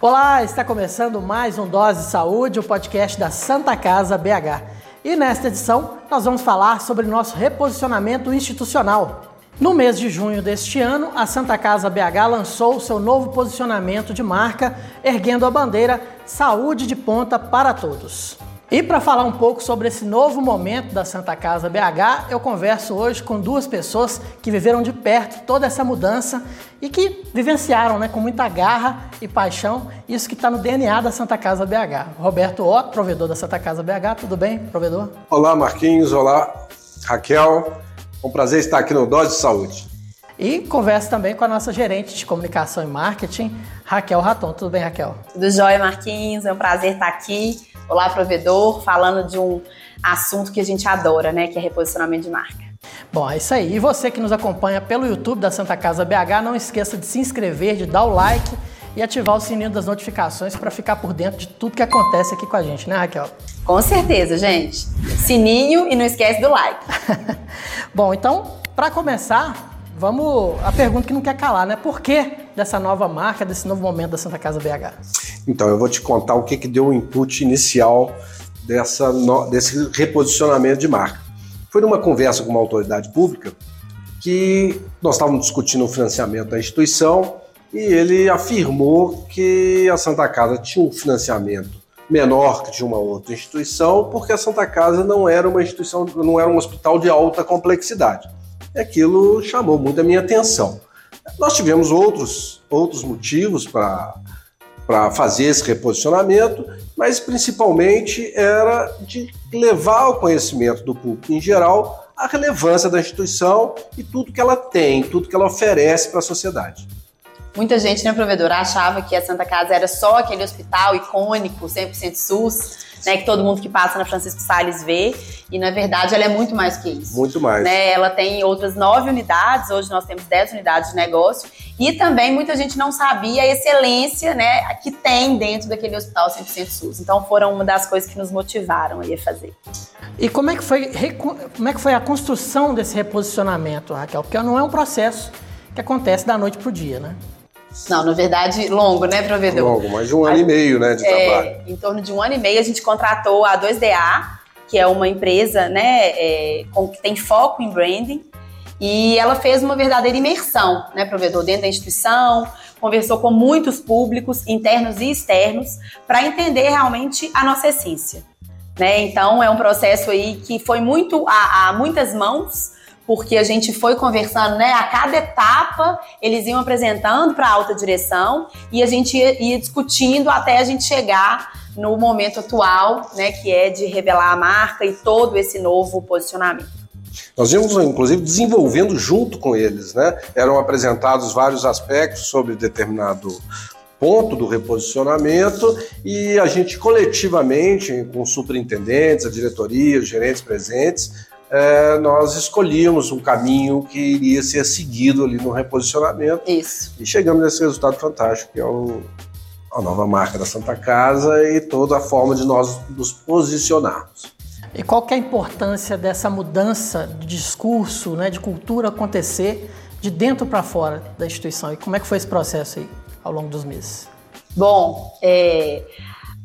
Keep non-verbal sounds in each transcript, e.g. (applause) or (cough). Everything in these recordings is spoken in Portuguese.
Olá, está começando mais um Dose de Saúde, o podcast da Santa Casa BH. E nesta edição nós vamos falar sobre nosso reposicionamento institucional. No mês de junho deste ano, a Santa Casa BH lançou seu novo posicionamento de marca, erguendo a bandeira Saúde de Ponta para Todos. E para falar um pouco sobre esse novo momento da Santa Casa BH, eu converso hoje com duas pessoas que viveram de perto toda essa mudança e que vivenciaram né, com muita garra e paixão isso que está no DNA da Santa Casa BH. Roberto Otto, provedor da Santa Casa BH, tudo bem, provedor? Olá, Marquinhos, olá, Raquel. É um prazer estar aqui no Dose de Saúde. E converso também com a nossa gerente de comunicação e marketing, Raquel Raton. Tudo bem, Raquel? Tudo jóia, Marquinhos. É um prazer estar aqui Olá, provedor, falando de um assunto que a gente adora, né, que é reposicionamento de marca. Bom, é isso aí. E você que nos acompanha pelo YouTube da Santa Casa BH, não esqueça de se inscrever, de dar o like e ativar o sininho das notificações para ficar por dentro de tudo que acontece aqui com a gente, né, Raquel? Com certeza, gente. Sininho e não esquece do like. (laughs) Bom, então, para começar, Vamos a pergunta que não quer calar, né? Por que dessa nova marca, desse novo momento da Santa Casa BH? Então, eu vou te contar o que, que deu o input inicial dessa, desse reposicionamento de marca. Foi numa conversa com uma autoridade pública que nós estávamos discutindo o financiamento da instituição e ele afirmou que a Santa Casa tinha um financiamento menor que de uma outra instituição, porque a Santa Casa não era uma instituição, não era um hospital de alta complexidade aquilo chamou muito a minha atenção. Nós tivemos outros, outros motivos para para fazer esse reposicionamento, mas principalmente era de levar ao conhecimento do público em geral a relevância da instituição e tudo que ela tem, tudo que ela oferece para a sociedade. Muita gente, né, provedora, achava que a Santa Casa era só aquele hospital icônico, 100% SUS, né, que todo mundo que passa na Francisco Salles vê. E na verdade ela é muito mais que isso. Muito mais. Né? Ela tem outras nove unidades, hoje nós temos dez unidades de negócio. E também muita gente não sabia a excelência né, que tem dentro daquele hospital 100% SUS. Então foram uma das coisas que nos motivaram a fazer. E como é que foi, como é que foi a construção desse reposicionamento, Raquel? Porque não é um processo que acontece da noite para o dia, né? Não, na verdade, longo, né, provedor? Longo, mais de um ano e meio, né, de é, trabalho. Em torno de um ano e meio, a gente contratou a 2DA, que é uma empresa, né, é, com, que tem foco em branding, e ela fez uma verdadeira imersão, né, provedor, dentro da instituição, conversou com muitos públicos, internos e externos, para entender realmente a nossa essência. Né? Então, é um processo aí que foi muito a, a muitas mãos, porque a gente foi conversando, né? A cada etapa eles iam apresentando para a alta direção e a gente ia, ia, discutindo até a gente chegar no momento atual, né? Que é de revelar a marca e todo esse novo posicionamento. Nós íamos, inclusive, desenvolvendo junto com eles, né? Eram apresentados vários aspectos sobre determinado ponto do reposicionamento e a gente coletivamente, com superintendentes, a diretoria, os gerentes presentes, é, nós escolhíamos um caminho que iria ser seguido ali no reposicionamento. Isso. E chegamos nesse resultado fantástico, que é o, a nova marca da Santa Casa e toda a forma de nós nos posicionarmos. E qual que é a importância dessa mudança de discurso, né, de cultura acontecer de dentro para fora da instituição? E como é que foi esse processo aí ao longo dos meses? Bom, é,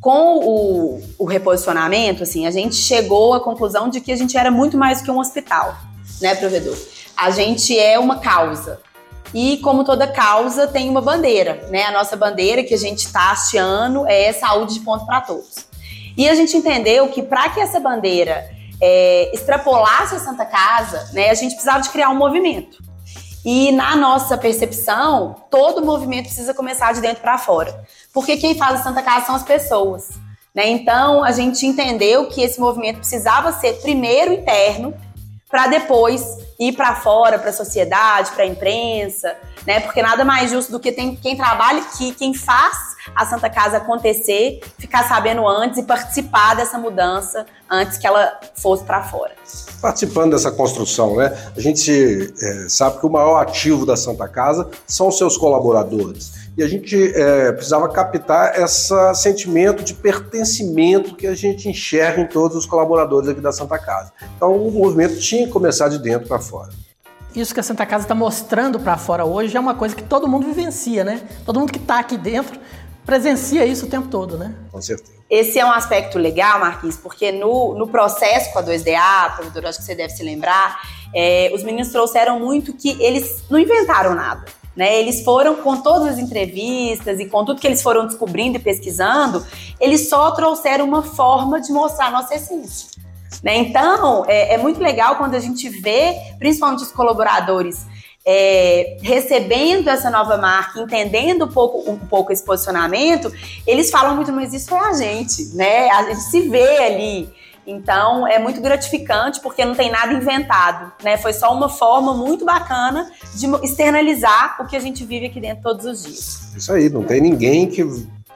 com o, o, reposicionamento, assim, a gente chegou à conclusão de que a gente era muito mais que um hospital, né, provedor? A gente é uma causa. E como toda causa, tem uma bandeira, né? A nossa bandeira que a gente está hasteando é saúde de ponto para todos. E a gente entendeu que para que essa bandeira é, extrapolasse a Santa Casa, né, a gente precisava de criar um movimento. E na nossa percepção, todo movimento precisa começar de dentro para fora. Porque quem faz a Santa Casa são as pessoas. Né? Então, a gente entendeu que esse movimento precisava ser primeiro interno, para depois ir para fora, para a sociedade, para a imprensa, né? Porque nada mais justo do que tem, quem trabalha aqui, quem faz a Santa Casa acontecer, ficar sabendo antes e participar dessa mudança antes que ela fosse para fora. Participando dessa construção, né? A gente é, sabe que o maior ativo da Santa Casa são os seus colaboradores e a gente é, precisava captar esse sentimento de pertencimento que a gente enxerga em todos os colaboradores aqui da Santa Casa. Então o movimento tinha que começar de dentro para fora. Isso que a Santa Casa está mostrando para fora hoje é uma coisa que todo mundo vivencia, né? Todo mundo que está aqui dentro presencia isso o tempo todo, né? Com certeza. Esse é um aspecto legal, Marquinhos, porque no, no processo com a 2DA, provedor, acho que você deve se lembrar, é, os meninos trouxeram muito que eles não inventaram nada. Né, eles foram, com todas as entrevistas e com tudo que eles foram descobrindo e pesquisando, eles só trouxeram uma forma de mostrar a nossa essência. Né? Então, é, é, muito legal quando a gente vê, principalmente os colaboradores, é, recebendo essa nova marca, entendendo um pouco, um pouco esse posicionamento, eles falam muito, mas isso é a gente, né? A gente se vê ali. Então é muito gratificante porque não tem nada inventado, né? Foi só uma forma muito bacana de externalizar o que a gente vive aqui dentro todos os dias. Isso aí, não tem ninguém que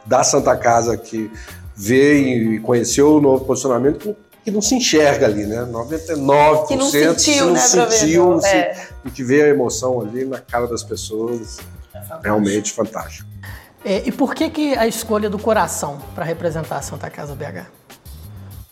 da Santa Casa que vê e conheceu o novo posicionamento que não se enxerga ali, né? 99% que não sentiu, não né, sentiu, não é. se, e que vê a emoção ali na cara das pessoas. É realmente fantástico. É, e por que, que a escolha do coração para representar a Santa Casa BH?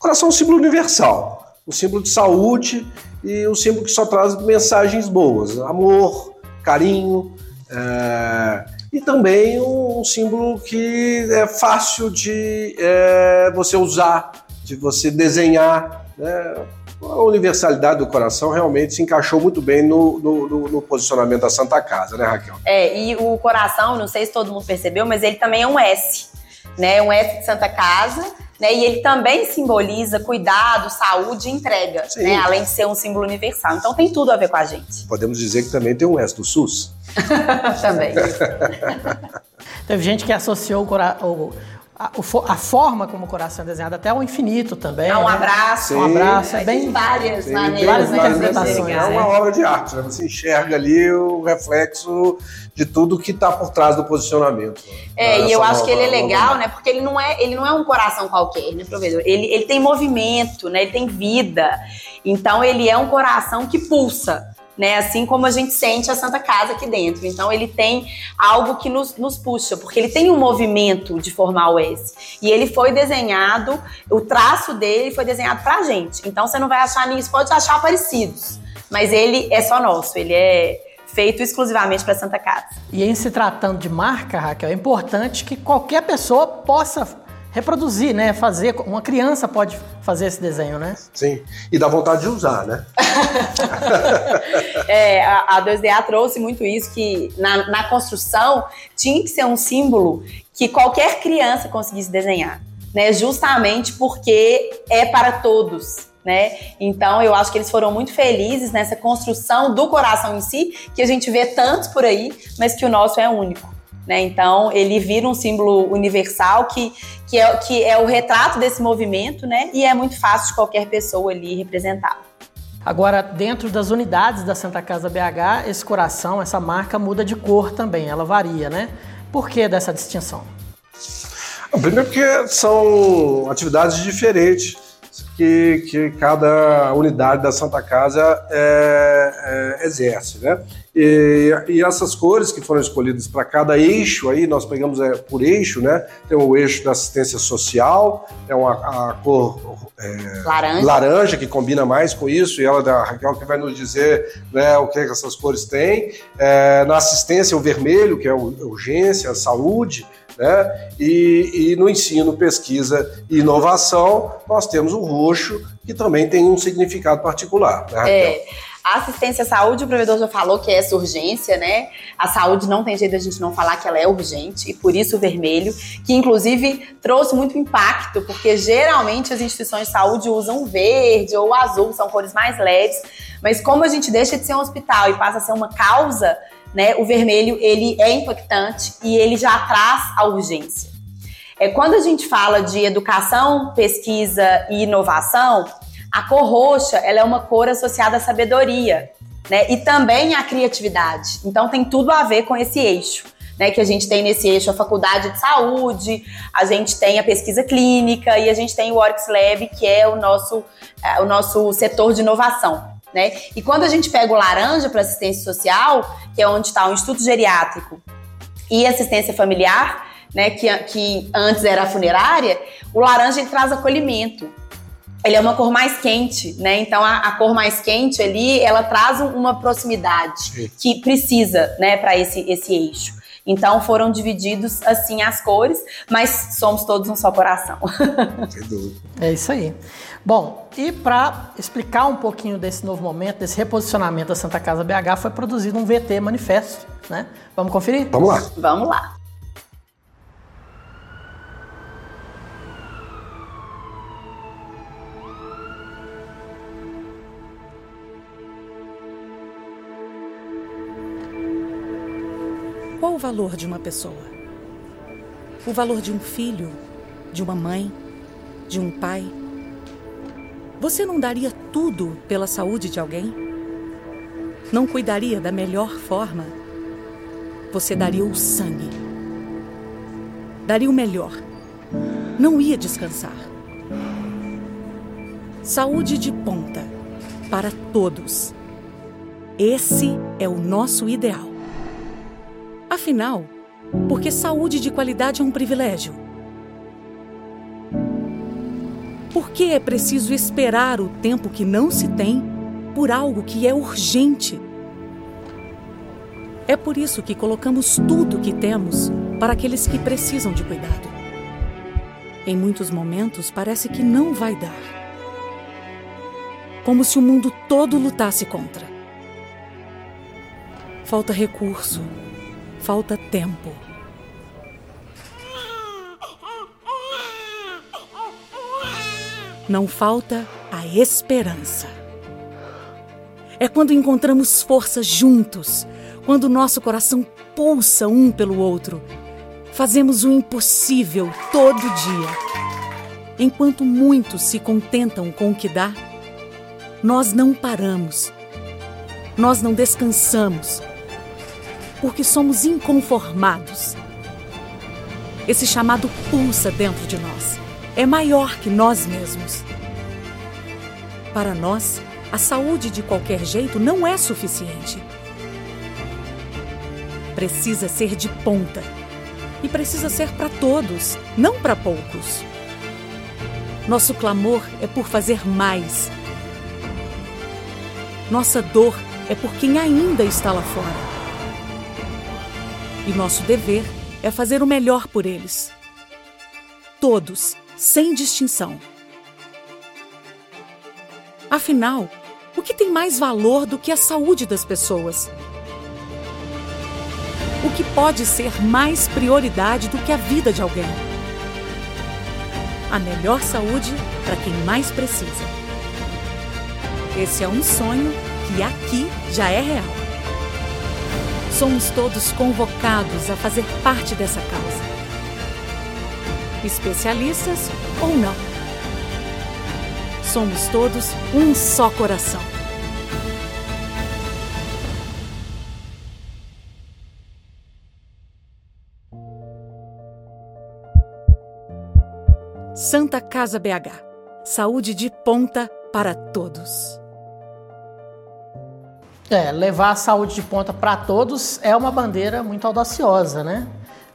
Coração é um símbolo universal, um símbolo de saúde e um símbolo que só traz mensagens boas, amor, carinho, é, e também um símbolo que é fácil de é, você usar de você desenhar. Né? A universalidade do coração realmente se encaixou muito bem no, no, no, posicionamento da Santa Casa, né, Raquel? É, e o coração, não sei se todo mundo percebeu, mas ele também é um S, né? Um S de Santa Casa, né? E ele também simboliza cuidado, saúde e entrega, né? Além de ser um símbolo universal. Então tem tudo a ver com a gente. Podemos dizer que também tem um S do SUS? (laughs) também. (laughs) Teve gente que associou o, cora o a, a, forma como o coração é desenhado até o infinito também. É um né? abraço. Sim. Um abraço. É bem várias sim, maneiras. Várias interpretações. É uma obra de arte. Né? Você enxerga ali o reflexo de tudo que está por trás do posicionamento. É, e eu acho que ele é legal, né? Porque ele não é, ele não é um coração qualquer, né, provedor? Ele, ele tem movimento, né? Ele tem vida. Então ele é um coração que pulsa né? Assim como a gente sente a Santa Casa aqui dentro. Então ele tem algo que nos, nos puxa, porque ele tem um movimento de formar o S. E ele foi desenhado, o traço dele foi desenhado pra gente. Então você não vai achar nisso, pode achar parecidos. Mas ele é só nosso, ele é feito exclusivamente para Santa Casa. E em se tratando de marca, Raquel, é importante que qualquer pessoa possa reproduzir, né? Fazer. Uma criança pode fazer esse desenho, né? Sim. E dá vontade de usar, né? (laughs) é, a, a 2DA trouxe muito isso, que na, na construção tinha que ser um símbolo que qualquer criança conseguisse desenhar. Né, justamente porque é para todos. Né? Então eu acho que eles foram muito felizes nessa construção do coração em si, que a gente vê tantos por aí, mas que o nosso é único. Né? Então, ele vira um símbolo universal que, que, é, que é o retrato desse movimento, né? E é muito fácil de qualquer pessoa ali representar. Agora, dentro das unidades da Santa Casa BH, esse coração, essa marca muda de cor também, ela varia, né? Por que dessa distinção? Primeiro porque são atividades diferentes que, que cada unidade da Santa Casa é, é, exerce, né? E, e, essas cores que foram escolhidas para cada eixo aí, nós pegamos é, por eixo, né? Tem o eixo da assistência social, é uma a cor é, laranja. laranja. que combina mais com isso, e ela da Raquel que vai nos dizer né, o que, é que essas cores têm. É, na assistência, o vermelho, que é urgência, saúde, né? E, e, no ensino, pesquisa e inovação, nós temos o roxo, que também tem um significado particular. Né, é. A assistência à saúde, o provedor já falou que é essa urgência, né? A saúde não tem jeito de a gente não falar que ela é urgente, e por isso o vermelho, que inclusive trouxe muito impacto, porque geralmente as instituições de saúde usam verde ou azul, são cores mais leves, mas como a gente deixa de ser um hospital e passa a ser uma causa, né? O vermelho ele é impactante e ele já traz a urgência. É quando a gente fala de educação, pesquisa e inovação, a cor roxa, ela é uma cor associada à sabedoria, né? E também à criatividade. Então tem tudo a ver com esse eixo. Né, que a gente tem nesse eixo a faculdade de saúde, a gente tem a pesquisa clínica e a gente tem o Orix Lab, que é o nosso, é, o nosso setor de inovação. Né? E quando a gente pega o laranja para assistência social, que é onde está o Instituto Geriátrico e assistência familiar, né, que, que antes era a funerária, o laranja ele traz acolhimento ele é uma cor mais quente, né? Então a, a cor mais quente ali, ela traz uma proximidade que precisa, né, para esse esse eixo. Então foram divididos assim as cores, mas somos todos um só coração. (laughs) é isso aí. Bom, e para explicar um pouquinho desse novo momento, desse reposicionamento da Santa Casa BH, foi produzido um VT manifesto, né? Vamos conferir? Vamos lá. Vamos lá. O valor de uma pessoa? O valor de um filho, de uma mãe, de um pai? Você não daria tudo pela saúde de alguém? Não cuidaria da melhor forma? Você daria o sangue. Daria o melhor. Não ia descansar. Saúde de ponta para todos. Esse é o nosso ideal. Afinal, porque saúde de qualidade é um privilégio? Por que é preciso esperar o tempo que não se tem por algo que é urgente? É por isso que colocamos tudo o que temos para aqueles que precisam de cuidado. Em muitos momentos parece que não vai dar. Como se o mundo todo lutasse contra. Falta recurso, falta tempo. Não falta a esperança. É quando encontramos forças juntos, quando nosso coração pulsa um pelo outro. Fazemos o impossível todo dia. Enquanto muitos se contentam com o que dá, nós não paramos. Nós não descansamos porque somos inconformados. Esse chamado pulsa dentro de nós. É maior que nós mesmos. Para nós, a saúde de qualquer jeito não é suficiente. Precisa ser de ponta. E precisa ser para todos, não para poucos. Nosso clamor é por fazer mais. Nossa dor é por quem ainda está lá fora. E nosso dever é fazer o melhor por eles. Todos, sem distinção. Afinal, o que tem mais valor do que a saúde das pessoas? O que pode ser mais prioridade do que a vida de alguém? A melhor saúde para quem mais precisa. Esse é um sonho que aqui já é real somos todos convocados a fazer parte dessa causa. Especialistas ou não. Somos todos um só coração. Santa Casa BH. Saúde de ponta para todos. É, levar a saúde de ponta para todos é uma bandeira muito audaciosa, né?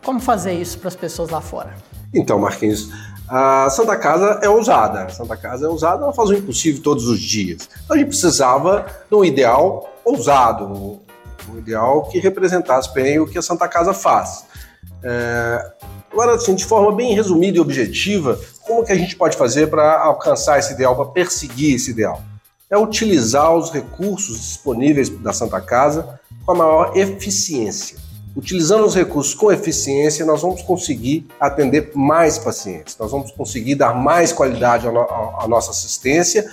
Como fazer isso para as pessoas lá fora? Então, Marquinhos, a Santa Casa é ousada. A Santa Casa é ousada, ela faz o impossível todos os dias. Então a gente precisava de um ideal ousado, um ideal que representasse bem o que a Santa Casa faz. É... Agora, assim, de forma bem resumida e objetiva, como que a gente pode fazer para alcançar esse ideal, para perseguir esse ideal? É utilizar os recursos disponíveis da Santa Casa com a maior eficiência. Utilizando os recursos com eficiência, nós vamos conseguir atender mais pacientes, nós vamos conseguir dar mais qualidade à, nossa assistência,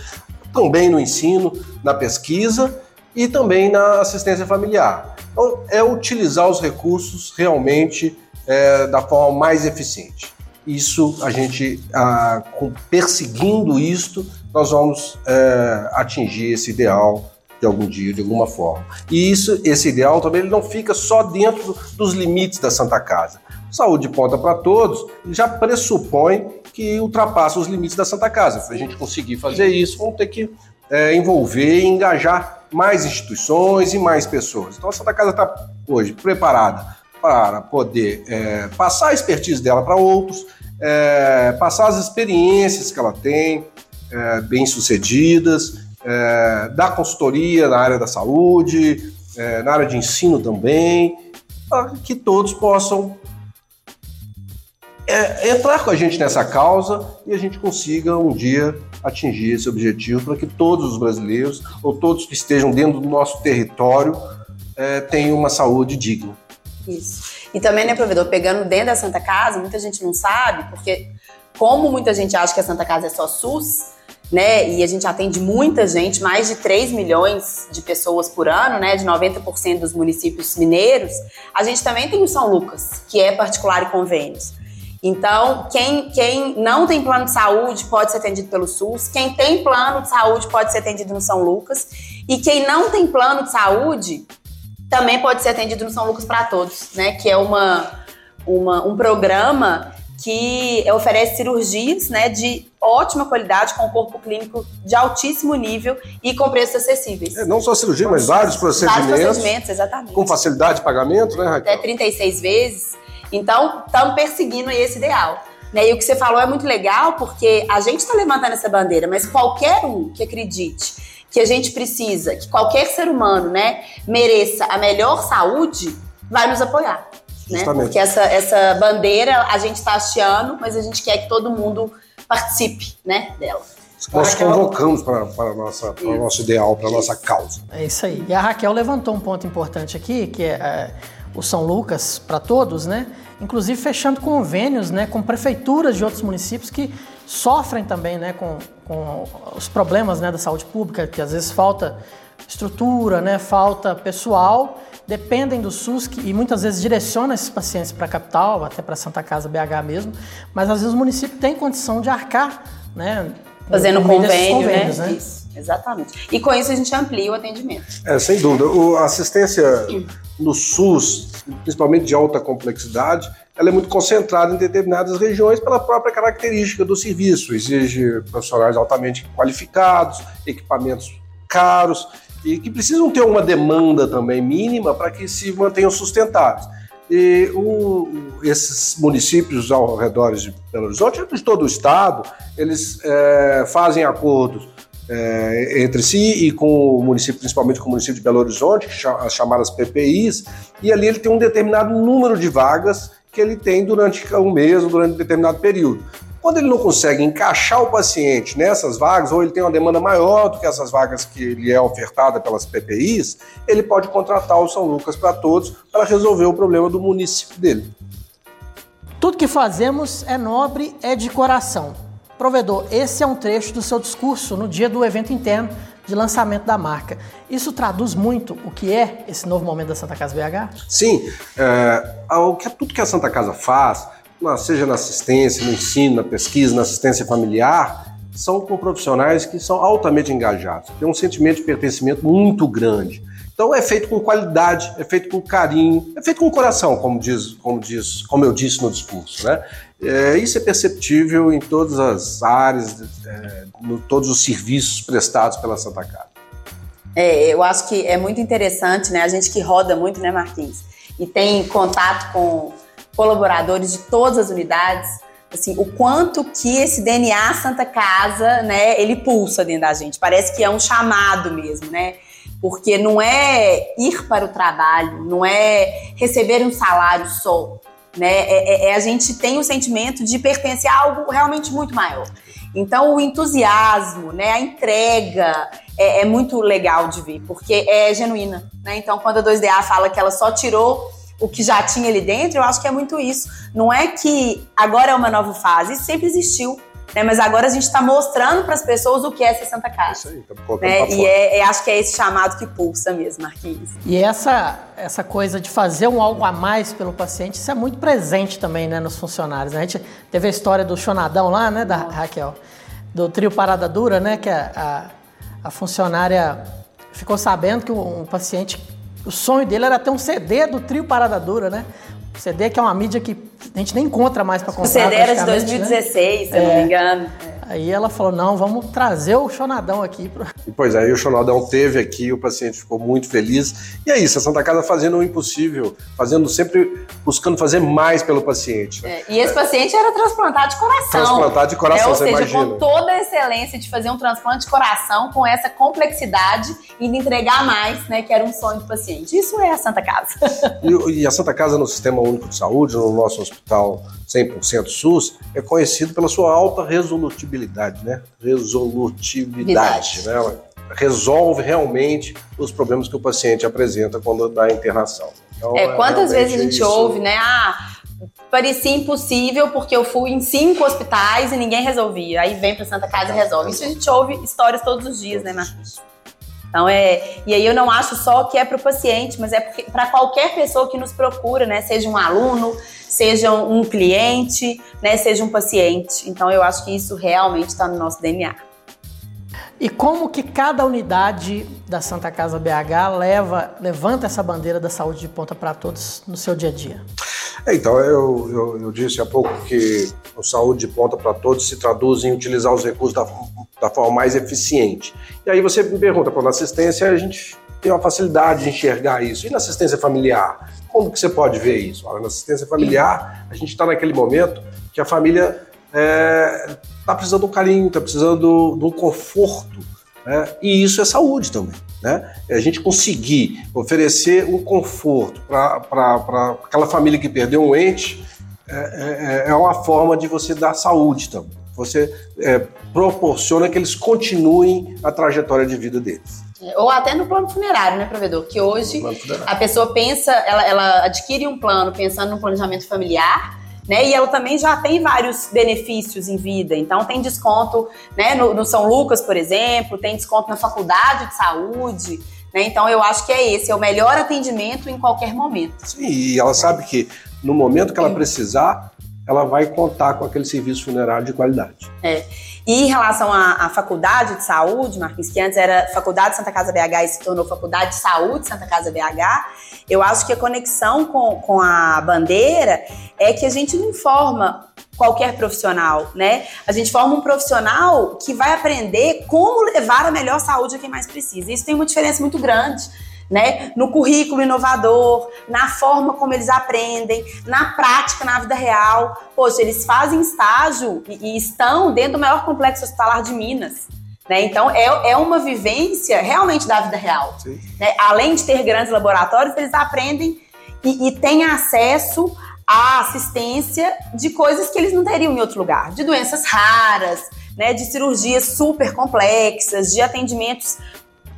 também no ensino, na pesquisa e também na assistência familiar. Então, é utilizar os recursos realmente é, da forma mais eficiente. Isso a gente, ah, perseguindo isto, nós vamos é, atingir esse ideal de algum dia, de alguma forma. E isso, esse ideal também ele não fica só dentro dos limites da Santa Casa. Saúde ponta para todos já pressupõe que ultrapassa os limites da Santa Casa. Para a gente conseguir fazer isso, vamos ter que é, envolver e engajar mais instituições e mais pessoas. Então a Santa Casa está hoje preparada para poder é, passar a expertise dela para outros, é, passar as experiências que ela tem, é, bem-sucedidas, é, da consultoria na área da saúde, é, na área de ensino também, para que todos possam é, entrar com a gente nessa causa e a gente consiga um dia atingir esse objetivo para que todos os brasileiros ou todos que estejam dentro do nosso território é, tenham uma saúde digna. Isso. E também, né, provedor, pegando dentro da Santa Casa, muita gente não sabe, porque como muita gente acha que a Santa Casa é só SUS, né, e a gente atende muita gente, mais de 3 milhões de pessoas por ano, né, de 90% dos municípios mineiros, a gente também tem o São Lucas, que é particular e convênios. Então, quem, quem não tem plano de saúde pode ser atendido pelo SUS, quem tem plano de saúde pode ser atendido no São Lucas, e quem não tem plano de saúde também pode ser atendido no São Lucas para Todos, né? Que é uma, uma, um programa que oferece cirurgias né, de ótima qualidade, com corpo clínico de altíssimo nível e com preços acessíveis. É, não só cirurgia, mas vários procedimentos. Vários procedimentos, exatamente. Com facilidade de pagamento, né, Raquel? Até 36 vezes. Então, estamos perseguindo esse ideal. Né? E o que você falou é muito legal, porque a gente está levantando essa bandeira, mas qualquer um que acredite que a gente precisa, que qualquer ser humano né, mereça a melhor saúde, vai nos apoiar. Né? Porque essa, essa bandeira a gente está hasteando, mas a gente quer que todo mundo participe né, dela. Nós convocamos para, para, nossa, para o nosso ideal, para a nossa causa. É isso aí. E a Raquel levantou um ponto importante aqui, que é, é o São Lucas para todos, né? Inclusive fechando convênios, né, com prefeituras de outros municípios que sofrem também, né, com, com os problemas, né, da saúde pública, que às vezes falta estrutura, né, falta pessoal, dependem do SUS que, e muitas vezes direciona esses pacientes para a capital, até para Santa Casa BH mesmo, mas às vezes o município tem condição de arcar, né, fazendo convênio, né? né? Isso. Exatamente. E com isso a gente amplia o atendimento. É, sem dúvida. O, a assistência no SUS, principalmente de alta complexidade, ela é muito concentrada em determinadas regiões pela própria característica do serviço. Exige profissionais altamente qualificados, equipamentos caros e que precisam ter uma demanda também mínima para que se mantenham sustentáveis. E o, esses municípios ao redor de Belo Horizonte, de todo o estado, eles é, fazem acordos é, entre si e com o município, principalmente com o município de Belo Horizonte, as chamadas PPIs, e ali ele tem um determinado número de vagas que ele tem durante um mês ou durante um determinado período. Quando ele não consegue encaixar o paciente nessas vagas, ou ele tem uma demanda maior do que essas vagas que lhe é ofertada pelas PPIs, ele pode contratar o São Lucas para todos para resolver o problema do município dele. Tudo que fazemos é nobre, é de coração. Provedor, esse é um trecho do seu discurso no dia do evento interno de lançamento da marca. Isso traduz muito o que é esse novo momento da Santa Casa BH? Sim, é, tudo que a Santa Casa faz, seja na assistência, no ensino, na pesquisa, na assistência familiar, são com profissionais que são altamente engajados, têm um sentimento de pertencimento muito grande. Então é feito com qualidade, é feito com carinho, é feito com coração, como diz, como diz, como eu disse no discurso, né? É, isso é perceptível em todas as áreas, é, no todos os serviços prestados pela Santa Casa. É, eu acho que é muito interessante, né? A gente que roda muito, né, Marquinhos? E tem contato com colaboradores de todas as unidades, assim, o quanto que esse DNA Santa Casa, né, ele pulsa dentro da gente. Parece que é um chamado mesmo, né? porque não é ir para o trabalho, não é receber um salário só, né? É, é, é a gente tem o sentimento de pertencer a algo realmente muito maior. Então o entusiasmo, né, a entrega é, é muito legal de ver, porque é genuína, né? Então quando a 2DA fala que ela só tirou o que já tinha ali dentro, eu acho que é muito isso. Não é que agora é uma nova fase, isso sempre existiu. Né? Mas agora a gente está mostrando para as pessoas o que é ser Santa Casa. Isso aí, estamos né? E é, é, acho que é esse chamado que pulsa mesmo, Marquinhos. E essa, essa coisa de fazer um algo a mais pelo paciente, isso é muito presente também né, nos funcionários. Né? A gente teve a história do Chonadão lá, né, da Raquel, do trio Parada Dura, né, que a, a, a funcionária ficou sabendo que um, um paciente, o sonho dele era ter um CD do trio Parada Dura, né? O CD que é uma mídia que a gente nem encontra mais para comprar. O CD era de 2016, né? se eu não me é. Aí ela falou: não, vamos trazer o Chonadão aqui. Pro... (laughs) E, pois é, aí o Chonadão teve aqui, o paciente ficou muito feliz. E é isso, a Santa Casa fazendo o impossível, fazendo sempre, buscando fazer mais pelo paciente. Né? É, e esse paciente era transplantado de coração. Transplantado de coração, é, ou você seja, imagina. com toda a excelência de fazer um transplante de coração, com essa complexidade e de entregar mais, né, que era um sonho do paciente. Isso é a Santa Casa. (laughs) E, e a Santa Casa no Sistema Único de Saúde, no nosso hospital 100% SUS, é conhecido pela sua alta resolutibilidade, né? Resolutividade, né? Ela resolve realmente os problemas que o paciente apresenta quando dá internação. Então, é, quantas vezes a gente isso... ouve, né? Ah, parecia impossível porque eu fui em cinco hospitais e ninguém resolvia. Aí vem para Santa Casa e resolve. Isso a gente ouve histórias todos os dias, né, Marcos? Então é, e aí eu não acho só que é para o paciente, mas é para qualquer pessoa que nos procura, né? Seja um aluno, seja um cliente, né? Seja um paciente. Então eu acho que isso realmente está no nosso DNA. E como que cada unidade da Santa Casa BH leva, levanta essa bandeira da saúde de ponta para todos no seu dia a dia? É, então, eu, eu, eu, disse há pouco que o saúde de ponta para todos se traduz em utilizar os recursos da, da forma mais eficiente. E aí você me pergunta, na assistência a gente tem uma facilidade de enxergar isso. E na assistência familiar? Como que você pode ver isso? Olha, na assistência familiar, a gente está naquele momento que a família está é, tá precisando de um carinho, está precisando de um conforto. Né? E isso é saúde também. Né? É a gente conseguir oferecer um conforto para aquela família que perdeu um ente é, é, é, uma forma de você dar saúde também. Você é, proporciona que eles continuem a trajetória de vida deles. É, ou até no plano funerário, né, provedor? Que hoje a pessoa pensa, ela, ela adquire um plano pensando no planejamento familiar, né? E ela também já tem vários benefícios em vida. Então tem desconto, né, no, no São Lucas, por exemplo, tem desconto na faculdade de saúde. Né? Então eu acho que é esse, é o melhor atendimento em qualquer momento. Sim, e ela sabe que no momento que ela precisar, ela vai contar com aquele serviço funerário de qualidade. É. E em relação à, à, faculdade de saúde, Marquinhos, que antes era Faculdade Santa Casa BH e se tornou Faculdade de Saúde Santa Casa BH, eu acho que a conexão com, com a bandeira é que a gente não forma qualquer profissional, né? A gente forma um profissional que vai aprender como levar a melhor saúde a quem mais precisa. Isso tem uma diferença muito grande né? No currículo inovador, na forma como eles aprendem, na prática, na vida real. Poxa, eles fazem estágio e, e estão dentro do maior complexo hospitalar de Minas. Né? Então, é, é uma vivência realmente da vida real. Né? Além de ter grandes laboratórios, eles aprendem e, e têm acesso à assistência de coisas que eles não teriam em outro lugar, de doenças raras, né, de cirurgias super complexas, de atendimentos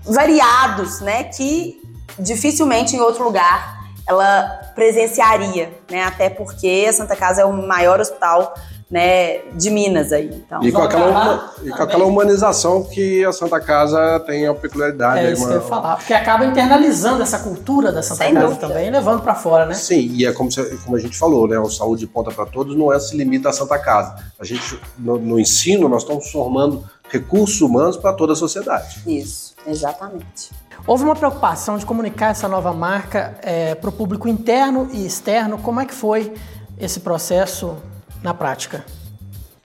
variados, né, que dificilmente em outro lugar ela presenciaria, né, até porque a Santa Casa é o maior hospital né, de Minas aí. Então, e, com aquela, e com aquela humanização que a Santa Casa tem a peculiaridade. É isso uma... que eu ia falar, porque acaba internalizando essa cultura da Santa Sem Casa dúvida. também, levando para fora, né? Sim, e é como, como a gente falou, né, o Saúde de Ponta para Todos não é se limita à Santa Casa. A gente, no, no ensino, nós estamos formando recursos humanos para toda a sociedade. Isso. Exatamente. Houve uma preocupação de comunicar essa nova marca é, para o público interno e externo. Como é que foi esse processo na prática?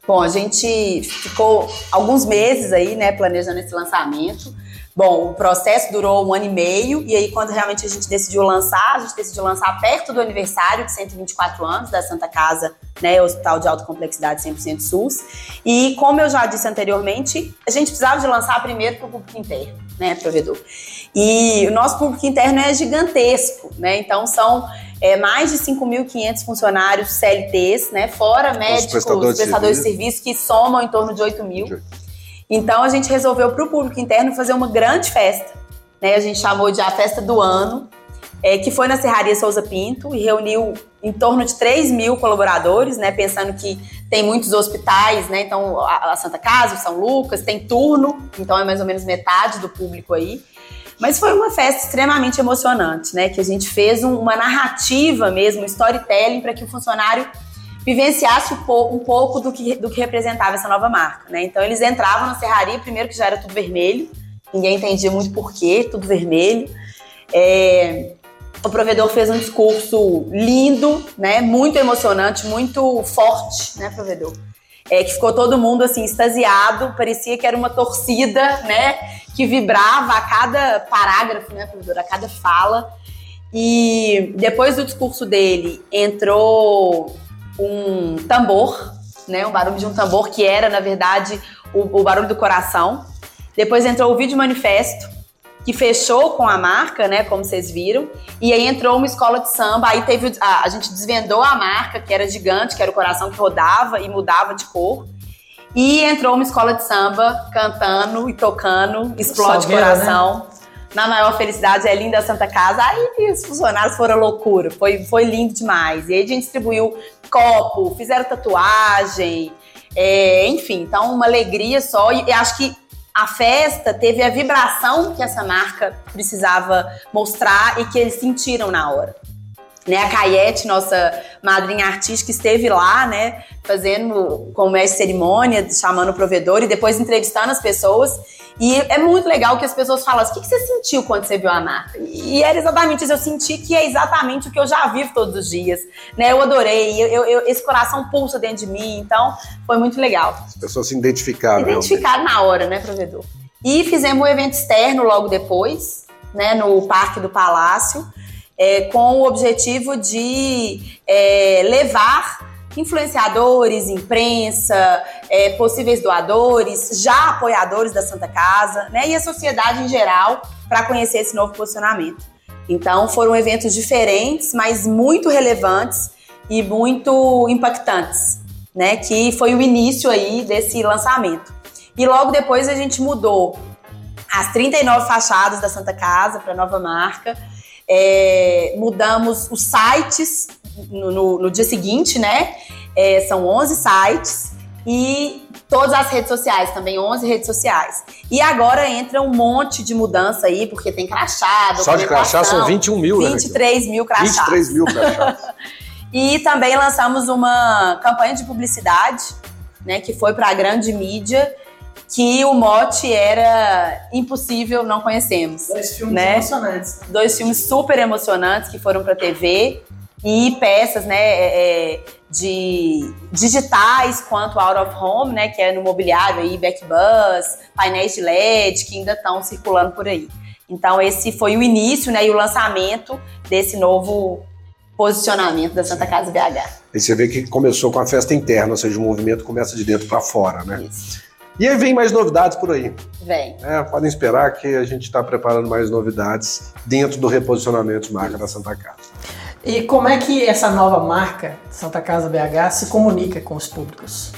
Bom, a gente ficou alguns meses aí, né, planejando esse lançamento. Bom, o processo durou um ano e meio, e aí, quando realmente a gente decidiu lançar, a gente decidiu lançar perto do aniversário de 124 anos da Santa Casa, né, Hospital de Alta Complexidade 100% SUS. E, como eu já disse anteriormente, a gente precisava de lançar primeiro para o público interno, né, provedor. E o nosso público interno é gigantesco, né, então são é, mais de 5.500 funcionários CLTs, né, fora médicos, prestadores, prestadores de serviço, que somam em torno de 8 mil. Então a gente resolveu para o público interno fazer uma grande festa. Né? A gente chamou de a festa do ano, é, que foi na Serraria Souza Pinto e reuniu em torno de 3 mil colaboradores, né? Pensando que tem muitos hospitais, né? Então a, a Santa Casa, o São Lucas, tem turno, então é mais ou menos metade do público aí. Mas foi uma festa extremamente emocionante, né? Que a gente fez um, uma narrativa mesmo, um storytelling para que o funcionário vivenciasse um pouco do que, do que representava essa nova marca, né? Então eles entravam na serraria, primeiro que já era tudo vermelho, ninguém entendia muito porquê, tudo vermelho. É, o provedor fez um discurso lindo, né? Muito emocionante, muito forte, né, provedor? É, que ficou todo mundo assim extasiado, parecia que era uma torcida, né, que vibrava a cada parágrafo, né, professor, a cada fala. E depois do discurso dele entrou um tambor, né, um barulho de um tambor que era na verdade o, o barulho do coração. Depois entrou o vídeo manifesto que fechou com a marca, né, como vocês viram, e aí entrou uma escola de samba, aí teve a, a gente desvendou a marca, que era gigante, que era o coração que rodava e mudava de cor. E entrou uma escola de samba cantando e tocando, explode Salgueira, coração. Né? Na maior felicidade, é linda a Santa Casa. Aí os funcionários foram loucura, foi, foi lindo demais. E aí a gente distribuiu copo, fizeram tatuagem, é, enfim, então uma alegria só. E acho que a festa teve a vibração que essa marca precisava mostrar e que eles sentiram na hora. Né, a Caiete, nossa madrinha artística, esteve lá, né, fazendo como mestre cerimônia, chamando o provedor e depois entrevistando as pessoas. E é muito legal que as pessoas falam assim, o que você sentiu quando você viu a marca? E era exatamente isso, eu senti que é exatamente o que eu já vivo todos os dias, né? Eu adorei, eu, eu, esse coração pulsa dentro de mim, então foi muito legal. As pessoas se identificaram. Identificaram na hora, né, provedor? E fizemos um evento externo logo depois, né, no Parque do Palácio, é, com o objetivo de é, levar influenciadores, imprensa, é, possíveis doadores, já apoiadores da Santa Casa, né, e a sociedade em geral para conhecer esse novo posicionamento. Então foram eventos diferentes, mas muito relevantes e muito impactantes, né, que foi o início aí desse lançamento. E logo depois a gente mudou as 39 fachadas da Santa Casa para nova marca. É, mudamos os sites no, no, no dia seguinte, né? É, são 11 sites e todas as redes sociais, também 11 redes sociais. E agora entra um monte de mudança aí, porque tem crachá, Só de crachá são 21 mil, 23 né? mil crachás. 23 mil crachás. (laughs) e também lançamos uma campanha de publicidade, né, que foi para a grande mídia, que o mote era impossível não conhecemos. Dois filmes né? emocionantes. Dois filmes super emocionantes que foram para TV e peças, né, é, de digitais quanto out of home, né, que é no mobiliário aí, backbus, painéis de LED que ainda estão circulando por aí. Então esse foi o início, né, e o lançamento desse novo posicionamento da Santa Casa BH. E você vê que começou com a festa interna, ou seja, o movimento começa de dentro para fora, né? Isso. E aí vem mais novidades por aí. Vem. É, podem esperar que a gente está preparando mais novidades dentro do reposicionamento de marca da Santa Casa. E como é que essa nova marca, Santa Casa BH, se comunica com os públicos?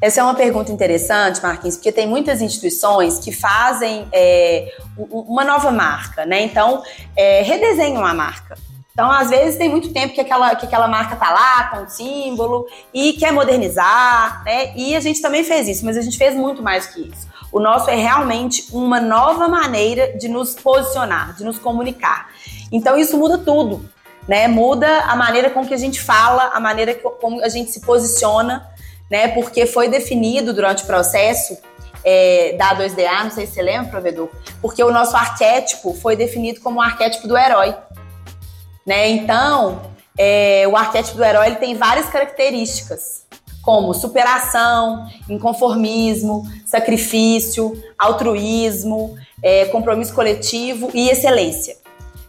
Essa é uma pergunta interessante, Marquinhos, porque tem muitas instituições que fazem é, uma nova marca, né? Então, é, redesenham a marca. Então, às vezes, tem muito tempo que aquela, que aquela marca tá lá com o símbolo e quer modernizar, né? E a gente também fez isso, mas a gente fez muito mais que isso. O nosso é realmente uma nova maneira de nos posicionar, de nos comunicar. Então, isso muda tudo, né? Muda a maneira com que a gente fala, a maneira como a gente se posiciona, né? Porque foi definido durante o processo é, da 2DA, não sei se você lembra, provedor, porque o nosso arquétipo foi definido como o arquétipo do herói. Né? Então, é, o arquétipo do herói ele tem várias características, como superação, inconformismo, sacrifício, altruísmo, é, compromisso coletivo e excelência.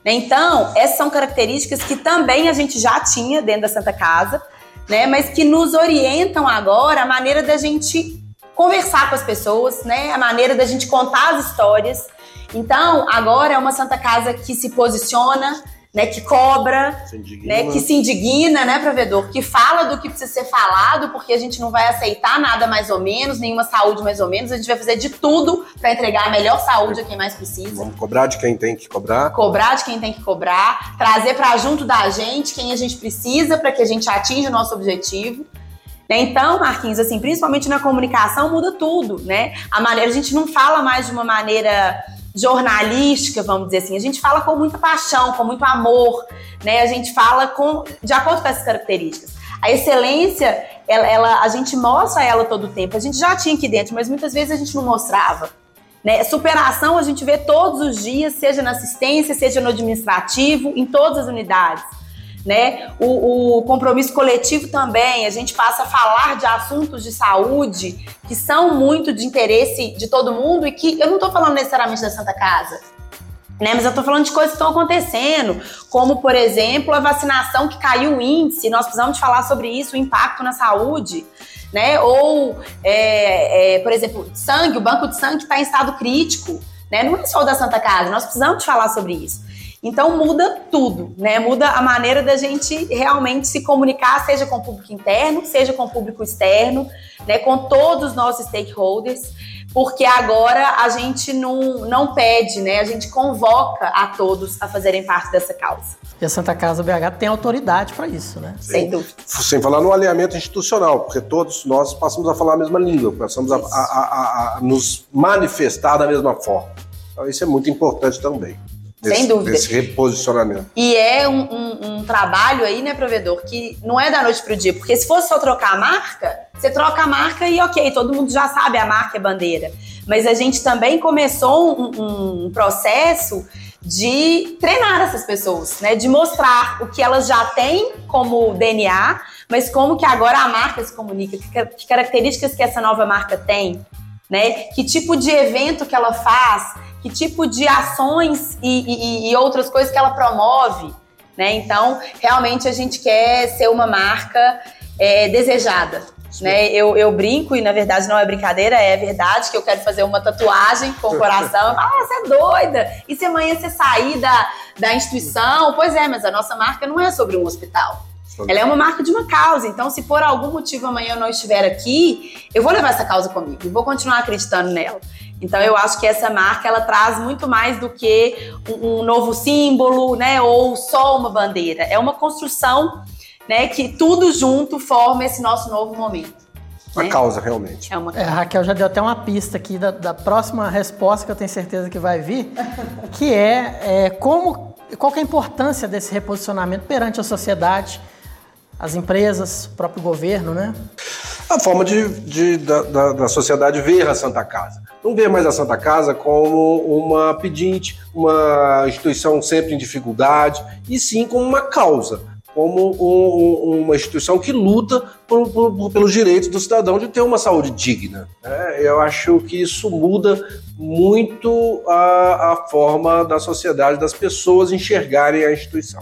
Né? Então, essas são características que também a gente já tinha dentro da Santa Casa, né? mas que nos orientam agora a maneira da gente conversar com as pessoas, né? a maneira da gente contar as histórias. Então, agora é uma Santa Casa que se posiciona né, que cobra, né, que se indigna, né, provedor, que fala do que precisa ser falado, porque a gente não vai aceitar nada mais ou menos, nenhuma saúde mais ou menos, a gente vai fazer de tudo para entregar a melhor saúde a quem mais precisa. Vamos cobrar de quem tem que cobrar. Cobrar de quem tem que cobrar, trazer para junto da gente quem a gente precisa para que a gente atinja o nosso objetivo. Né? Então, Marquinhos, assim, principalmente na comunicação muda tudo, né? A maneira a gente não fala mais de uma maneira jornalística, vamos dizer assim. A gente fala com muita paixão, com muito amor, né? A gente fala com de acordo com essas características. A excelência, ela, ela, a gente mostra ela todo o tempo. A gente já tinha aqui dentro, mas muitas vezes a gente não mostrava. Né? Superação a gente vê todos os dias, seja na assistência, seja no administrativo, em todas as unidades. Né? O, o, compromisso coletivo também, a gente passa a falar de assuntos de saúde que são muito de interesse de todo mundo e que eu não estou falando necessariamente da Santa Casa. Né, mas eu estou falando de coisas que estão acontecendo, como, por exemplo, a vacinação que caiu o índice, nós precisamos falar sobre isso, o impacto na saúde, né? Ou, é, é, por exemplo, sangue, o banco de sangue está em estado crítico, né? Não é só da Santa Casa, nós precisamos falar sobre isso. Então muda tudo, né? Muda a maneira da gente realmente se comunicar, seja com o público interno, seja com o público externo, né? Com todos os nossos stakeholders, porque agora a gente não, não pede, né? A gente convoca a todos a fazerem parte dessa causa. E a Santa Casa BH tem autoridade para isso, né? Sem dúvida. Sem falar no alinhamento institucional, porque todos nós passamos a falar a mesma língua, passamos a, a, a, a nos manifestar da mesma forma. Então isso é muito importante também. Desse, Sem dúvida. Desse reposicionamento. E é um, um, um, trabalho aí, né, provedor, que não é da noite pro dia. Porque se fosse só trocar a marca, você troca a marca e ok, todo mundo já sabe a marca é bandeira. Mas a gente também começou um, um processo de treinar essas pessoas, né? De mostrar o que elas já têm como DNA, mas como que agora a marca se comunica, que características que essa nova marca tem, né? Que tipo de evento que ela faz, que tipo de ações e, e, e outras coisas que ela promove, né? Então, realmente a gente quer ser uma marca é, desejada. Né? Eu, eu brinco, e na verdade não é brincadeira, é verdade que eu quero fazer uma tatuagem com o coração. (laughs) Ah, você é doida! E se amanhã você sair da, da instituição? Pois é, mas a nossa marca não é sobre um hospital. Ela é uma marca de uma causa. Então, se por algum motivo amanhã eu não estiver aqui, eu vou levar essa causa comigo e vou continuar acreditando nela. Então, eu acho que essa marca ela traz muito mais do que um, um novo símbolo, né, ou só uma bandeira. É uma construção, né, que tudo junto forma esse nosso novo momento. Uma né? causa, realmente. É uma causa. É, a Raquel já deu até uma pista aqui da, da, próxima resposta que eu tenho certeza que vai vir, que é, é como, qual é a importância desse reposicionamento perante a sociedade as empresas, o próprio governo, né? A forma de, de da, da, da, sociedade ver a Santa Casa. Não ver mais a Santa Casa como uma pedinte, uma instituição sempre em dificuldade, e sim como uma causa, como um, um, uma instituição que luta por, por, pelos direitos do cidadão de ter uma saúde digna. Né? Eu acho que isso muda muito a, a forma da sociedade, das pessoas enxergarem a instituição.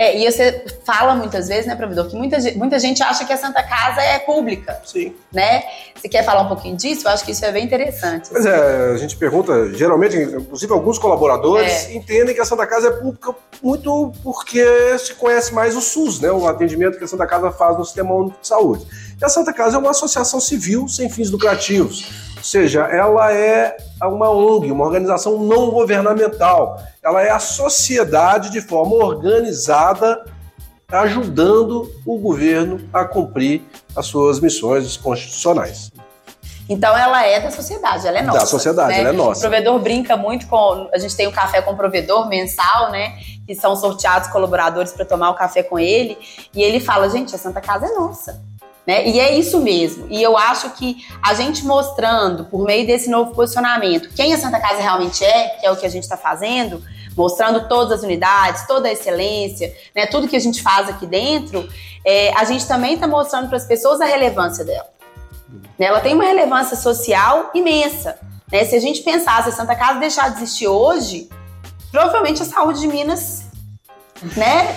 É, e você fala muitas vezes, né, provedor, que muita, muita gente acha que a Santa Casa é pública. Sim. Né? Você quer falar um pouquinho disso? Eu acho que isso é bem interessante. Mas é, a gente pergunta, geralmente, inclusive alguns colaboradores é. entendem que a Santa Casa é pública muito porque se conhece mais o SUS, né? O atendimento que a Santa Casa faz no Sistema Único de Saúde. E a Santa Casa é uma associação civil sem fins lucrativos. Ou seja, ela é uma ONG, uma organização não governamental. Ela é a sociedade de forma organizada ajudando o governo a cumprir as suas missões constitucionais. Então ela é da sociedade, ela é nossa. Da sociedade, né? ela é nossa. O provedor brinca muito com. A gente tem o um café com o provedor mensal, né? Que são sorteados colaboradores para tomar o café com ele. E ele fala: gente, a Santa Casa é nossa. Né? E é isso mesmo. E eu acho que a gente mostrando, por meio desse novo posicionamento, quem a Santa Casa realmente é, que é o que a gente está fazendo, mostrando todas as unidades, toda a excelência, né, tudo que a gente faz aqui dentro, é, a gente também está mostrando para as pessoas a relevância dela. Né? Ela tem uma relevância social imensa. Né? Se a gente pensar, se a Santa Casa deixar de existir hoje, provavelmente a saúde de Minas né,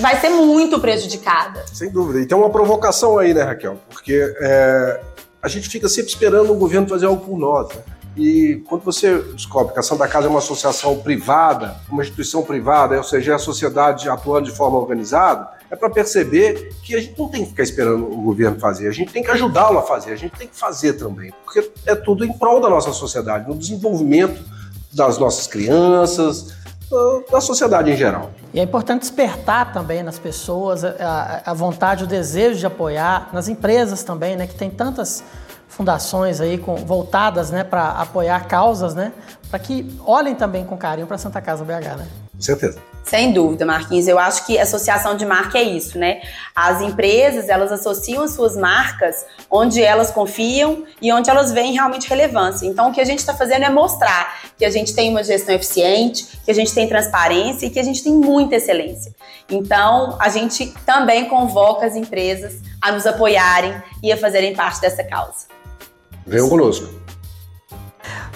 vai ser muito prejudicada. Sem dúvida. E tem uma provocação aí, né, Raquel? Porque é, a gente fica sempre esperando o governo fazer algo por nós. Né? E quando você descobre que a Santa Casa é uma associação privada, uma instituição privada, ou seja, é a sociedade atuando de forma organizada, é para perceber que a gente não tem que ficar esperando o governo fazer, a gente tem que ajudá-lo a fazer, a gente tem que fazer também, porque é tudo em prol da nossa sociedade, no desenvolvimento das nossas crianças, da sociedade em geral. E é importante despertar também nas pessoas a, a vontade, o desejo de apoiar, nas empresas também, né, que tem tantas fundações aí com, voltadas né, para apoiar causas, né, para que olhem também com carinho para Santa Casa BH. Né? Com certeza. Sem dúvida, Marquinhos. Eu acho que associação de marca é isso, né? As empresas, elas associam as suas marcas onde elas confiam e onde elas veem realmente relevância. Então, o que a gente está fazendo é mostrar que a gente tem uma gestão eficiente, que a gente tem transparência e que a gente tem muita excelência. Então, a gente também convoca as empresas a nos apoiarem e a fazerem parte dessa causa. Venham conosco.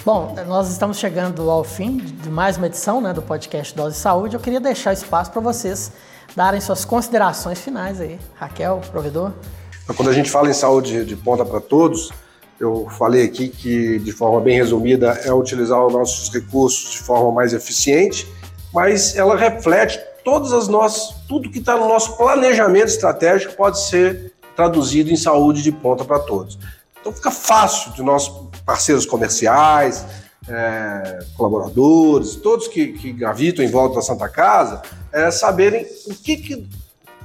Bom, nós estamos chegando ao fim de mais uma edição né, do podcast Dose Saúde. Eu queria deixar espaço para vocês darem suas considerações finais aí. Raquel, provedor. Quando a gente fala em saúde de ponta para todos, eu falei aqui que, de forma bem resumida, é utilizar os nossos recursos de forma mais eficiente, mas ela reflete todas as nossas, tudo que está no nosso planejamento estratégico pode ser traduzido em saúde de ponta para todos. Então fica fácil de nossos parceiros comerciais, é, colaboradores, todos que, que gravitam em volta da Santa Casa, é, saberem o que, que,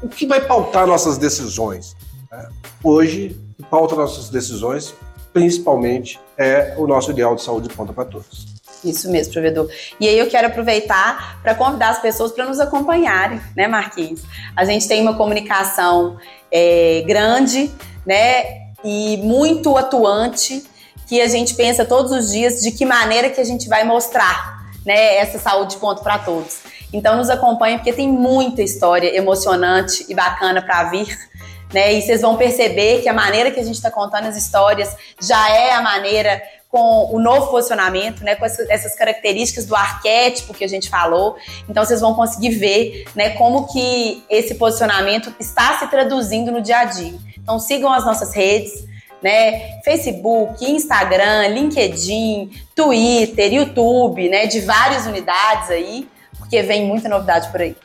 o que vai pautar nossas decisões. Né? Hoje, o que pauta nossas decisões, principalmente, é o nosso ideal de saúde de ponta para todos. Isso mesmo, provedor. E aí eu quero aproveitar para convidar as pessoas para nos acompanharem, né, Marquinhos? A gente tem uma comunicação é, grande, né? E muito atuante que a gente pensa todos os dias de que maneira que a gente vai mostrar né, essa saúde de ponto para todos. Então nos acompanhe porque tem muita história emocionante e bacana para vir. Né, e vocês vão perceber que a maneira que a gente está contando as histórias já é a maneira com o novo posicionamento, né, com essas características do arquétipo que a gente falou. Então vocês vão conseguir ver, né, como que esse posicionamento está se traduzindo no dia a dia. Então sigam as nossas redes, né? Facebook, Instagram, LinkedIn, Twitter, YouTube, né? De várias unidades aí, porque vem muita novidade por aí.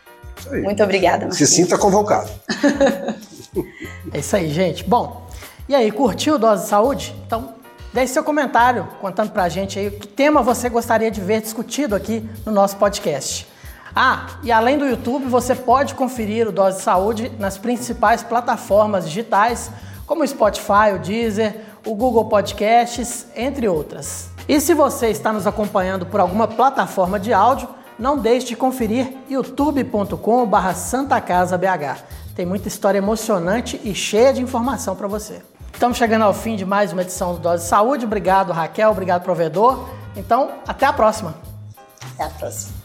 aí. Muito obrigada, Marquinhos. Se sinta convocado. (laughs) é isso aí, gente. Bom, e aí, curtiu Dose de Saúde? Então, deixe seu comentário contando pra gente aí que tema você gostaria de ver discutido aqui no nosso podcast. Ah, e além do YouTube, você pode conferir o Dose de Saúde nas principais plataformas digitais, como o Spotify, o Deezer, o Google Podcasts, entre outras. E se você está nos acompanhando por alguma plataforma de áudio, não deixe de conferir youtube.com.br santacasabh. Tem muita história emocionante e cheia de informação para você. Estamos chegando ao fim de mais uma edição do Dose de Saúde. Obrigado, Raquel. Obrigado, provedor. Então, até a próxima. Até a próxima.